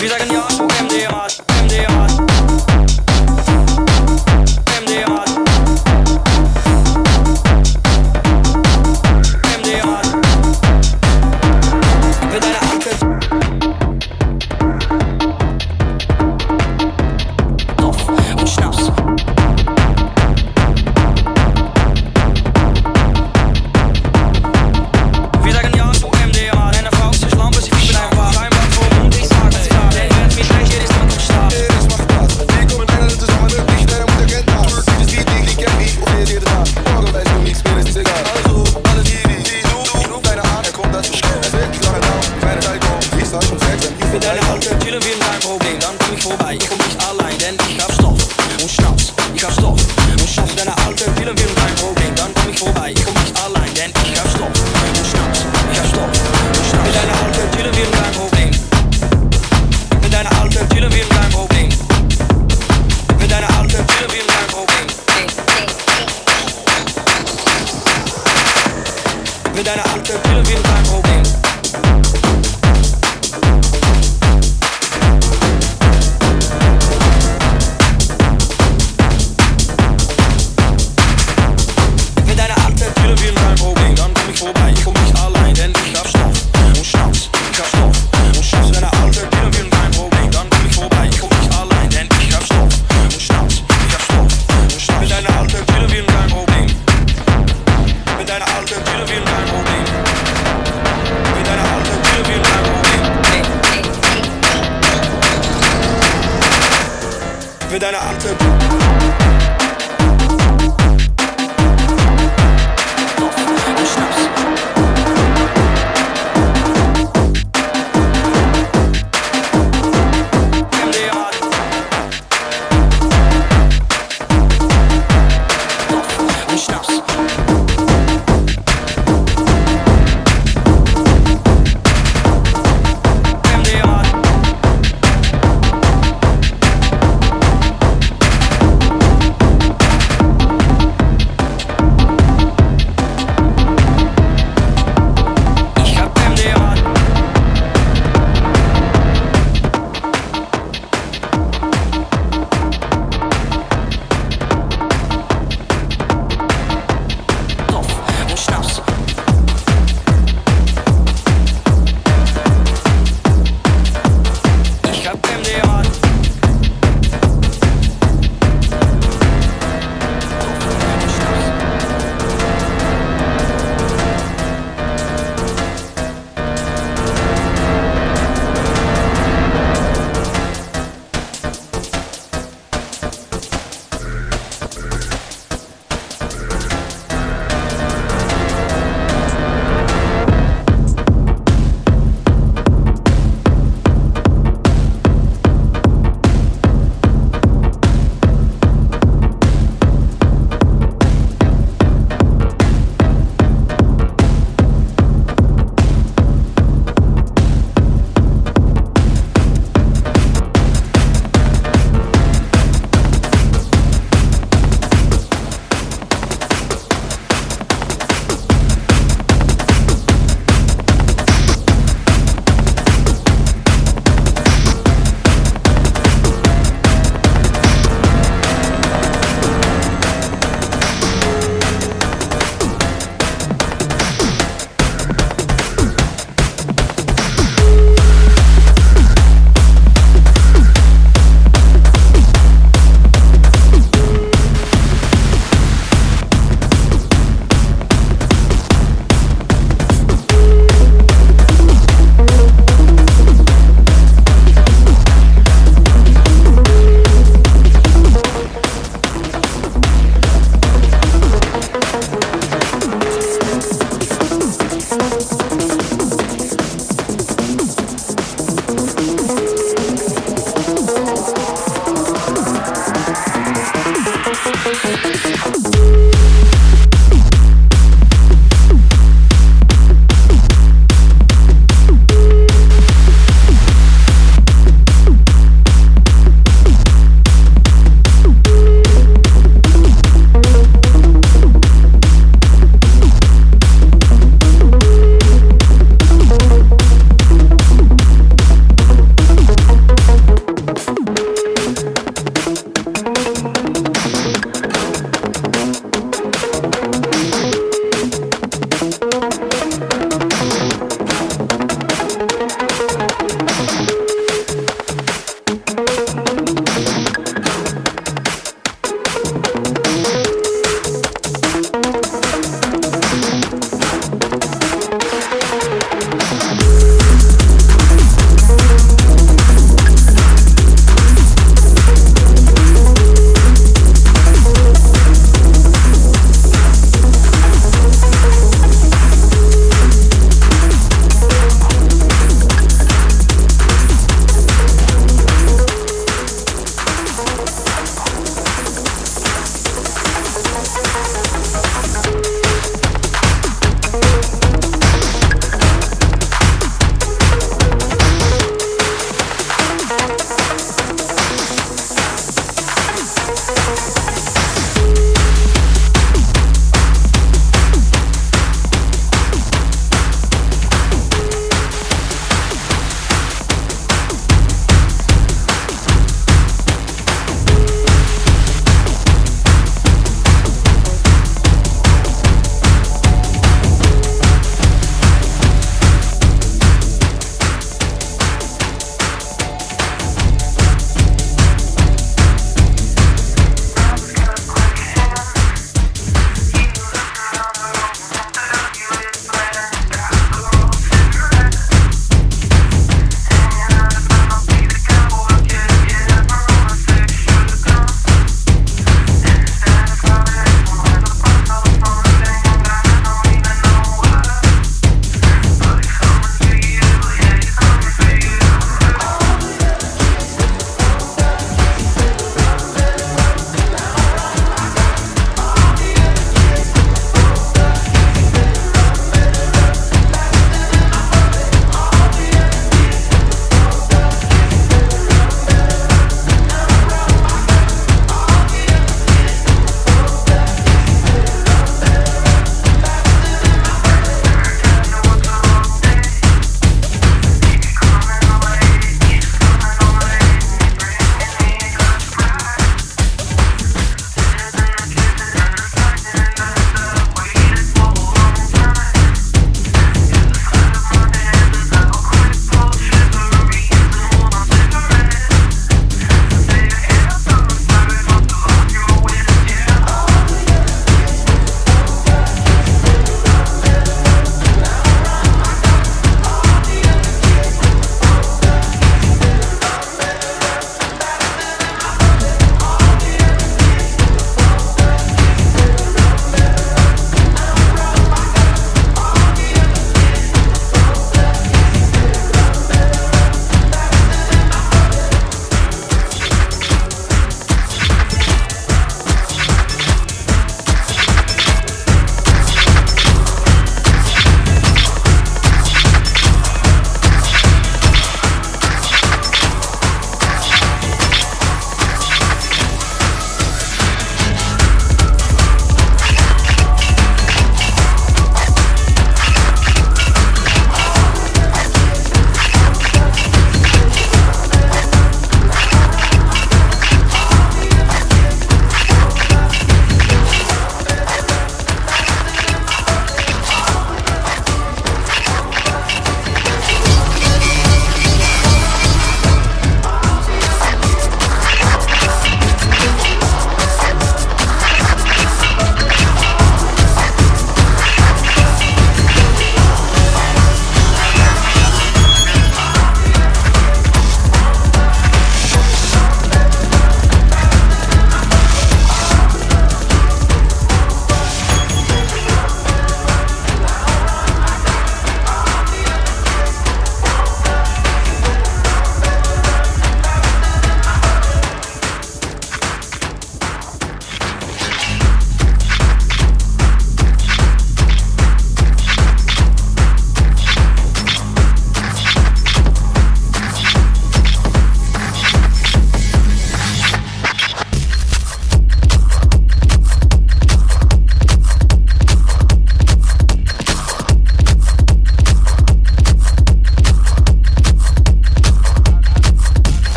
Wie sagen ja, okay.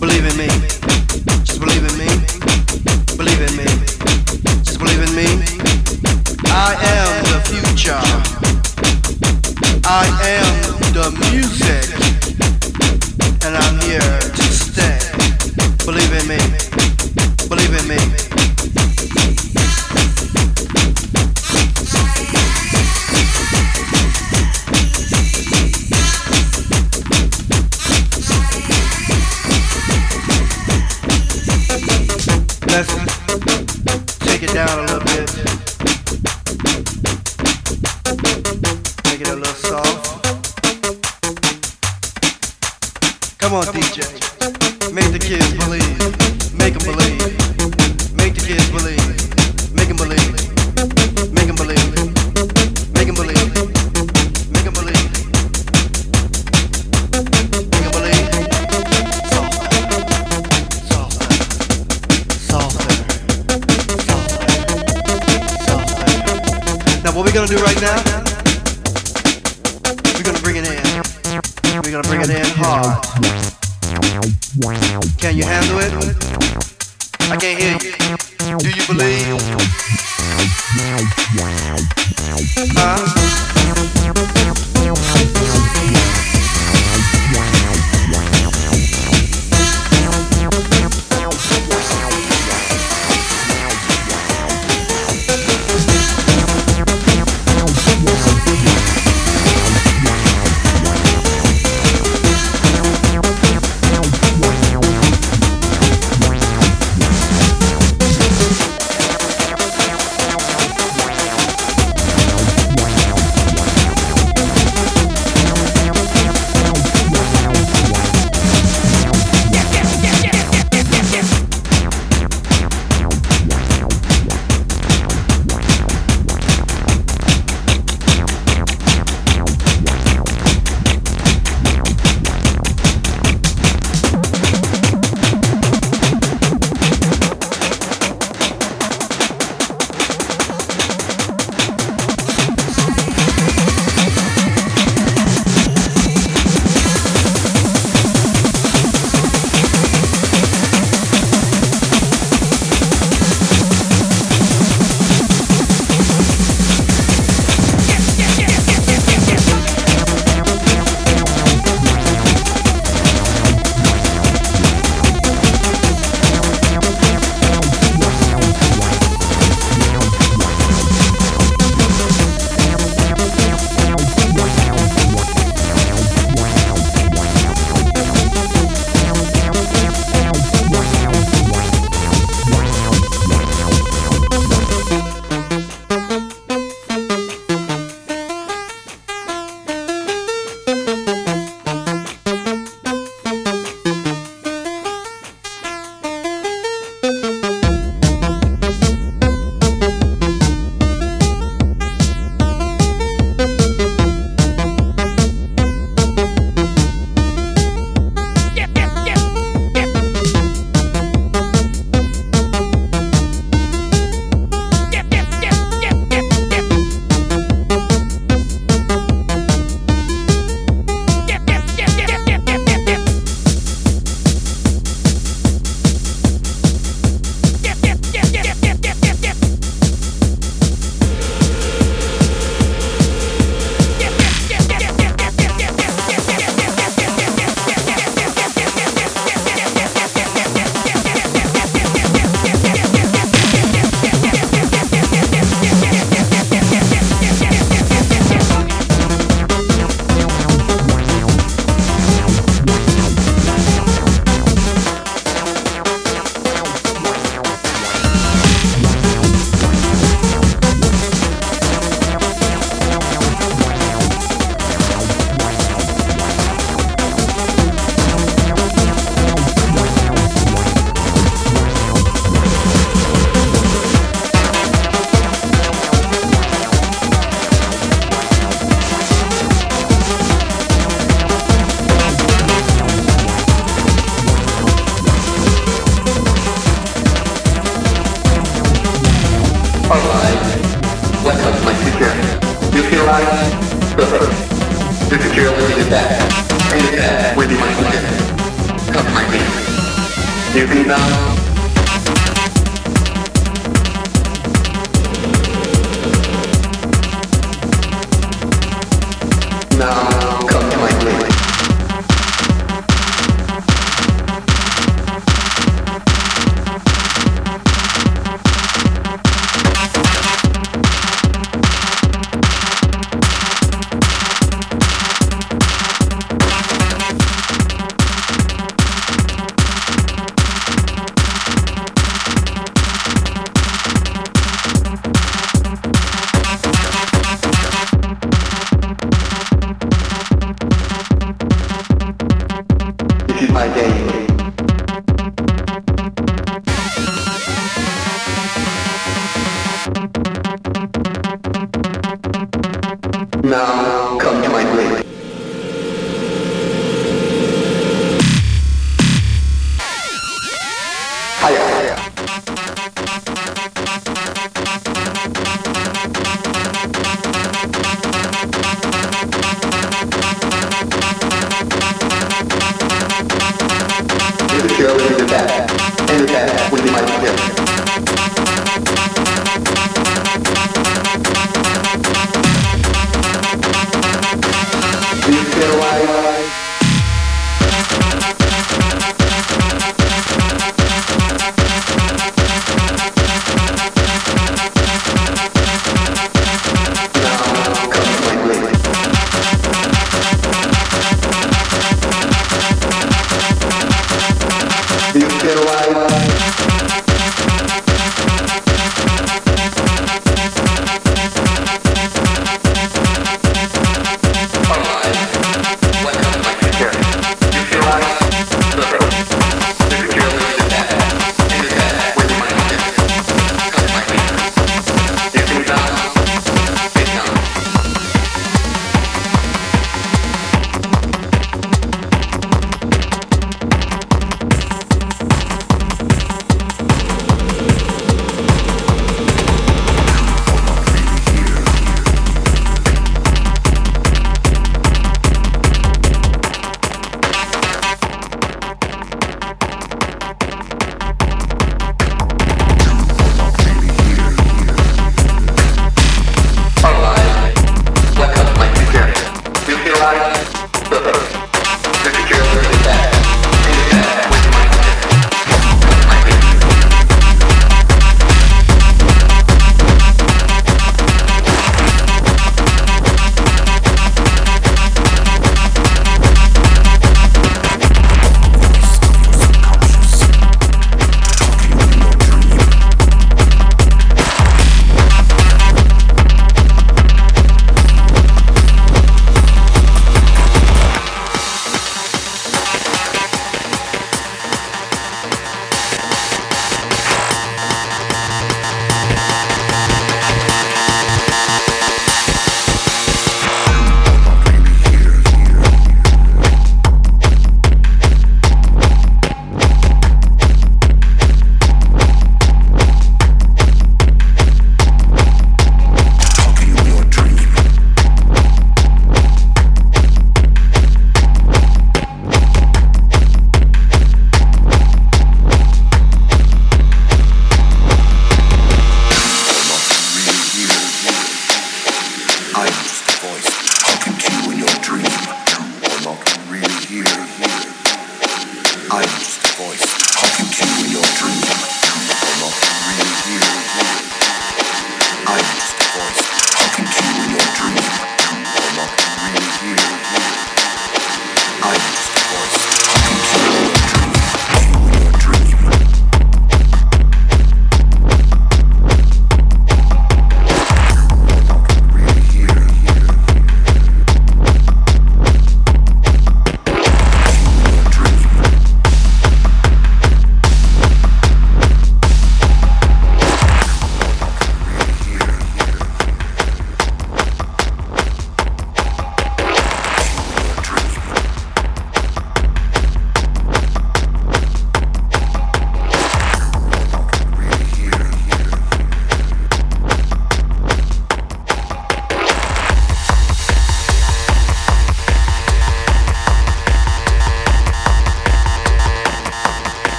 Believe in me. Just believe in me.